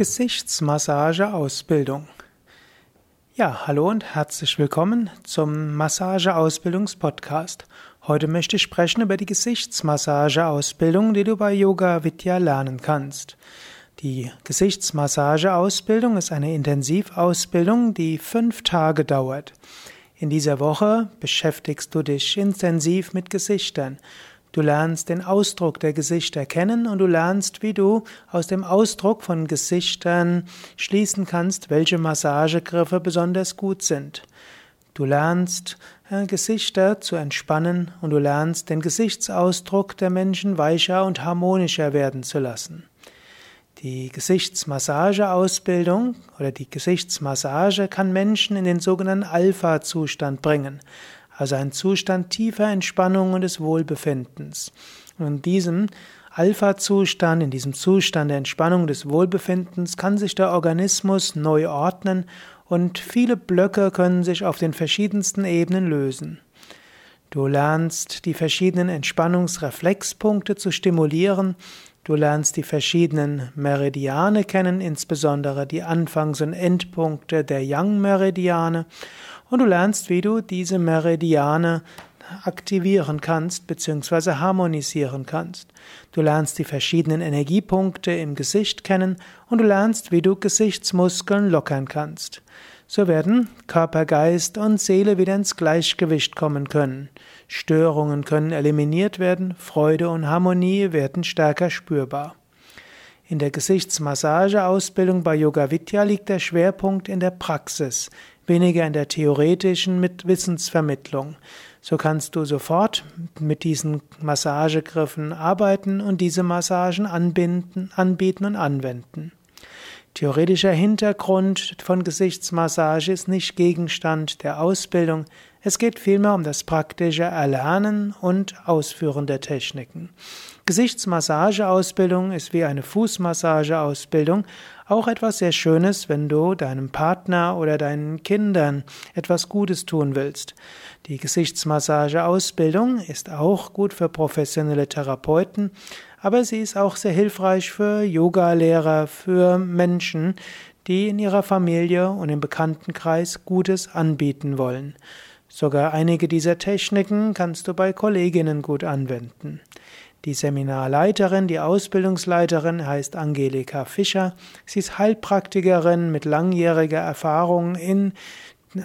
Gesichtsmassageausbildung. Ja, hallo und herzlich willkommen zum Massageausbildungspodcast. Heute möchte ich sprechen über die Gesichtsmassageausbildung, die du bei Yoga Vidya lernen kannst. Die Gesichtsmassageausbildung ist eine Intensivausbildung, die fünf Tage dauert. In dieser Woche beschäftigst du dich intensiv mit Gesichtern. Du lernst den Ausdruck der Gesichter kennen und du lernst, wie du aus dem Ausdruck von Gesichtern schließen kannst, welche Massagegriffe besonders gut sind. Du lernst äh, Gesichter zu entspannen und du lernst den Gesichtsausdruck der Menschen weicher und harmonischer werden zu lassen. Die Gesichtsmassageausbildung oder die Gesichtsmassage kann Menschen in den sogenannten Alpha-Zustand bringen also ein Zustand tiefer Entspannung und des Wohlbefindens. Und in diesem Alpha-Zustand, in diesem Zustand der Entspannung des Wohlbefindens kann sich der Organismus neu ordnen und viele Blöcke können sich auf den verschiedensten Ebenen lösen. Du lernst die verschiedenen Entspannungsreflexpunkte zu stimulieren, du lernst die verschiedenen Meridiane kennen, insbesondere die Anfangs- und Endpunkte der Yang-Meridiane und du lernst, wie du diese Meridiane aktivieren kannst bzw. harmonisieren kannst. Du lernst die verschiedenen Energiepunkte im Gesicht kennen und du lernst, wie du Gesichtsmuskeln lockern kannst. So werden Körper, Geist und Seele wieder ins Gleichgewicht kommen können. Störungen können eliminiert werden, Freude und Harmonie werden stärker spürbar. In der Gesichtsmassageausbildung bei Yoga Vidya liegt der Schwerpunkt in der Praxis, weniger in der theoretischen mit Wissensvermittlung. So kannst du sofort mit diesen Massagegriffen arbeiten und diese Massagen anbinden, anbieten und anwenden. Theoretischer Hintergrund von Gesichtsmassage ist nicht Gegenstand der Ausbildung, es geht vielmehr um das praktische Erlernen und Ausführen der Techniken. Gesichtsmassageausbildung ist wie eine Fußmassageausbildung auch etwas sehr Schönes, wenn du deinem Partner oder deinen Kindern etwas Gutes tun willst. Die Gesichtsmassageausbildung ist auch gut für professionelle Therapeuten, aber sie ist auch sehr hilfreich für Yogalehrer, für Menschen, die in ihrer Familie und im Bekanntenkreis Gutes anbieten wollen. Sogar einige dieser Techniken kannst du bei Kolleginnen gut anwenden. Die Seminarleiterin, die Ausbildungsleiterin heißt Angelika Fischer. Sie ist Heilpraktikerin mit langjähriger Erfahrung in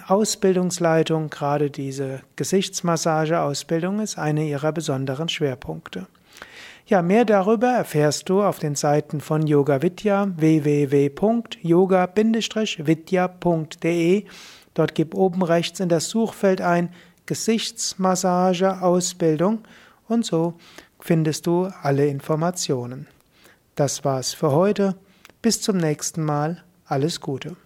Ausbildungsleitung. Gerade diese Gesichtsmassageausbildung ist eine ihrer besonderen Schwerpunkte. Ja, mehr darüber erfährst du auf den Seiten von Yoga Vidya www.yoga-vidya.de Dort gib oben rechts in das Suchfeld ein Gesichtsmassage Ausbildung und so findest du alle Informationen. Das war's für heute. Bis zum nächsten Mal. Alles Gute.